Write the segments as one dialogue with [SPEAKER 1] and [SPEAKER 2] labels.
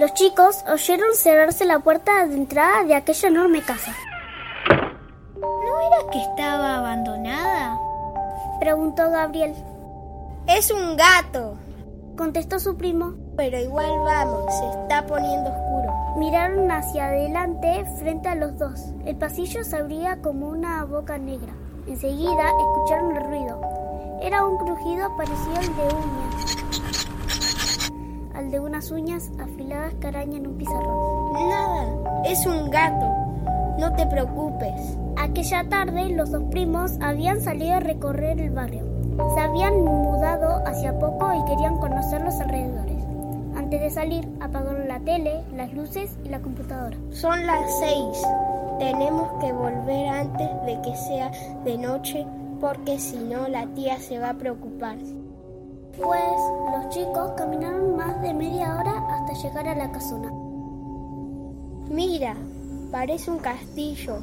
[SPEAKER 1] Los chicos oyeron cerrarse la puerta de entrada de aquella enorme casa.
[SPEAKER 2] ¿No era que estaba abandonada?
[SPEAKER 1] Preguntó Gabriel.
[SPEAKER 3] Es un gato,
[SPEAKER 1] contestó su primo.
[SPEAKER 3] Pero igual vamos, se está poniendo oscuro.
[SPEAKER 1] Miraron hacia adelante frente a los dos. El pasillo se abría como una boca negra. Enseguida escucharon el ruido. Era un crujido parecido al de uñas. De unas uñas afiladas que arañan un pizarrón.
[SPEAKER 3] Nada, es un gato. No te preocupes.
[SPEAKER 1] Aquella tarde los dos primos habían salido a recorrer el barrio. Se habían mudado hacia poco y querían conocer los alrededores. Antes de salir, apagaron la tele, las luces y la computadora.
[SPEAKER 3] Son las seis. Tenemos que volver antes de que sea de noche porque si no la tía se va a preocupar.
[SPEAKER 1] Pues los chicos caminaron más de media hora hasta llegar a la casona.
[SPEAKER 3] Mira, parece un castillo.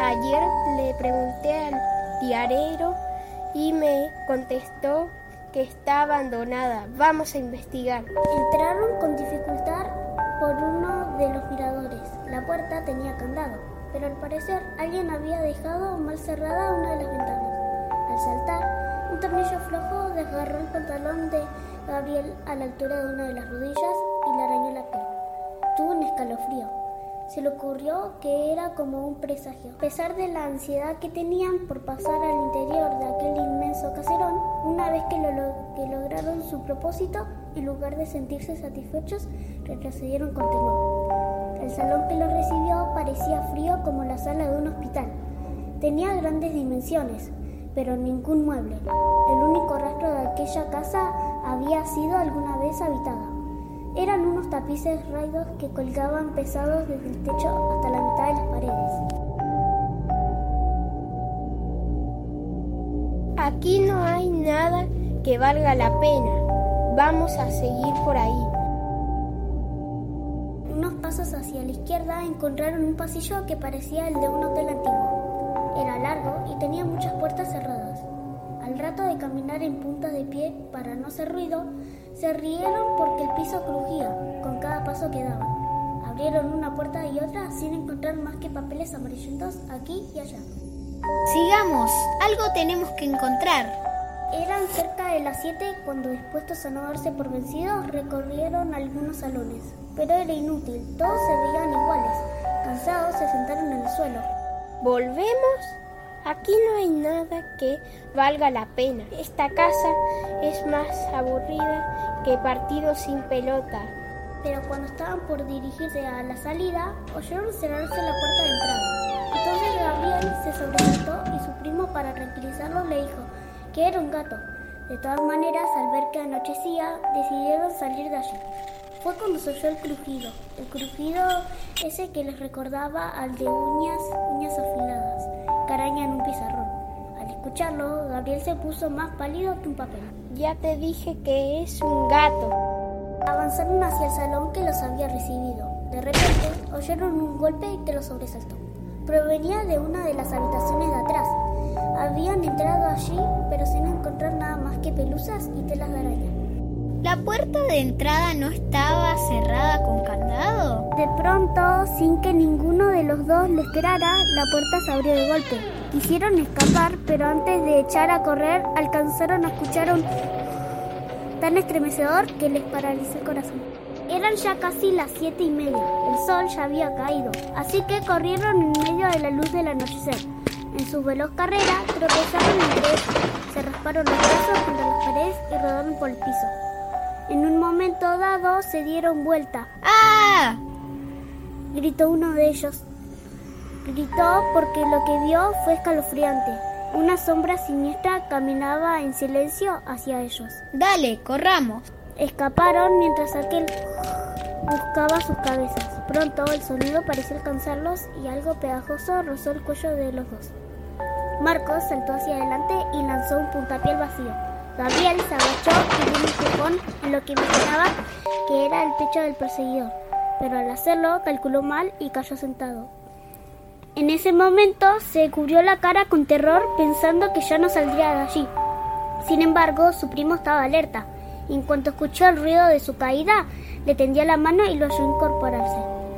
[SPEAKER 3] Ayer le pregunté al diarero y me contestó que está abandonada. Vamos a investigar.
[SPEAKER 1] Entraron con dificultad por uno de los miradores. La puerta tenía candado, pero al parecer alguien había dejado mal cerrada una de las ventanas. Al saltar, un tornillo flojo desgarró el pantalón de Gabriel a la altura de una de las rodillas y le arañó la piel. Tuvo un escalofrío se le ocurrió que era como un presagio. A pesar de la ansiedad que tenían por pasar al interior de aquel inmenso caserón, una vez que, que lograron su propósito, en lugar de sentirse satisfechos, retrocedieron con temor. El salón que los recibió parecía frío como la sala de un hospital. Tenía grandes dimensiones, pero ningún mueble. El único rastro de aquella casa había sido alguna vez habitada. Eran unos tapices raídos que colgaban pesados desde el techo hasta la mitad de las paredes.
[SPEAKER 3] Aquí no hay nada que valga la pena. Vamos a seguir por ahí.
[SPEAKER 1] Unos pasos hacia la izquierda encontraron un pasillo que parecía el de un hotel antiguo. Era largo y tenía muchas puertas cerradas. Al rato de caminar en puntas de pie para no hacer ruido, se rieron porque el piso crujía con cada paso que daban. Abrieron una puerta y otra sin encontrar más que papeles amarillentos aquí y allá.
[SPEAKER 2] Sigamos, algo tenemos que encontrar.
[SPEAKER 1] Eran cerca de las siete cuando, dispuestos a no darse por vencidos, recorrieron algunos salones. Pero era inútil, todos se veían iguales. Cansados, se sentaron en el suelo.
[SPEAKER 3] ¿Volvemos? Aquí no hay nada que valga la pena. Esta casa es más aburrida que partido sin pelota.
[SPEAKER 1] Pero cuando estaban por dirigirse a la salida, oyeron cerrarse la puerta de entrada. Entonces Gabriel se sobresaltó y su primo, para tranquilizarlo, le dijo que era un gato. De todas maneras, al ver que anochecía, decidieron salir de allí. Fue cuando se oyó el crujido, el crujido ese que les recordaba al de uñas, uñas afiladas araña en un pizarrón. Al escucharlo, Gabriel se puso más pálido que un papel.
[SPEAKER 3] Ya te dije que es un gato.
[SPEAKER 1] Avanzaron hacia el salón que los había recibido. De repente, oyeron un golpe que los sobresaltó. Provenía de una de las habitaciones de atrás. Habían entrado allí, pero sin encontrar nada más que pelusas y telas de araña.
[SPEAKER 2] ¿La puerta de entrada no estaba cerrada con candado?
[SPEAKER 1] De pronto, sin que ninguno de los dos les esperara, la puerta se abrió de golpe. Quisieron escapar, pero antes de echar a correr, alcanzaron a escuchar un tan estremecedor que les paralizó el corazón. Eran ya casi las siete y media. El sol ya había caído, así que corrieron en medio de la luz del anochecer. En su veloz carrera tropezaron entre ellos, se rasparon los brazos contra las paredes y rodaron por el piso. Se dieron vuelta.
[SPEAKER 2] ¡Ah!
[SPEAKER 1] gritó uno de ellos. Gritó porque lo que vio fue escalofriante. Una sombra siniestra caminaba en silencio hacia ellos.
[SPEAKER 2] Dale, corramos.
[SPEAKER 1] Escaparon mientras aquel buscaba sus cabezas. Pronto el sonido pareció alcanzarlos y algo pegajoso rozó el cuello de los dos. Marcos saltó hacia adelante y lanzó un puntapié al vacío. Gabriel se agachó y dio un empujón en lo que imaginaba que era el pecho del perseguidor, pero al hacerlo calculó mal y cayó sentado. En ese momento se cubrió la cara con terror pensando que ya no saldría de allí. Sin embargo, su primo estaba alerta y en cuanto escuchó el ruido de su caída, le tendió la mano y lo ayudó incorporarse.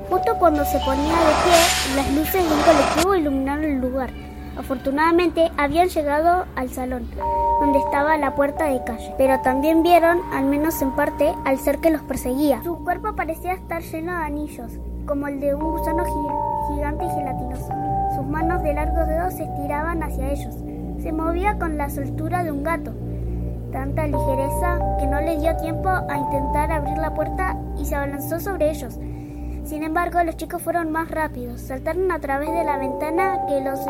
[SPEAKER 1] Justo cuando se ponía de pie, las luces de un colectivo iluminaron el lugar. Afortunadamente habían llegado al salón, donde estaba la puerta de calle, pero también vieron, al menos en parte, al ser que los perseguía. Su cuerpo parecía estar lleno de anillos, como el de un gusano gigante y gelatinoso. Sus manos de largos dedos se estiraban hacia ellos. Se movía con la soltura de un gato, tanta ligereza que no le dio tiempo a intentar abrir la puerta y se abalanzó sobre ellos. Sin embargo, los chicos fueron más rápidos, saltaron a través de la ventana que los,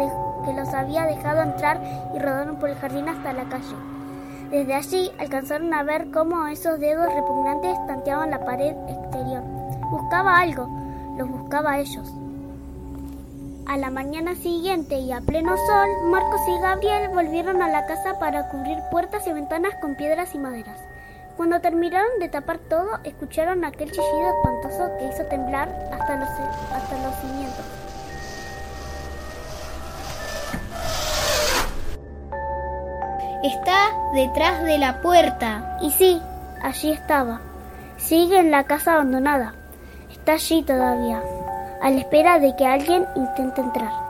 [SPEAKER 1] que los había dejado entrar y rodaron por el jardín hasta la calle. Desde allí alcanzaron a ver cómo esos dedos repugnantes tanteaban la pared exterior. Buscaba algo, los buscaba a ellos. A la mañana siguiente y a pleno sol, Marcos y Gabriel volvieron a la casa para cubrir puertas y ventanas con piedras y maderas. Cuando terminaron de tapar todo, escucharon aquel chillido espantoso que hizo temblar hasta los, hasta los cimientos.
[SPEAKER 2] Está detrás de la puerta.
[SPEAKER 1] Y sí, allí estaba. Sigue en la casa abandonada. Está allí todavía, a la espera de que alguien intente entrar.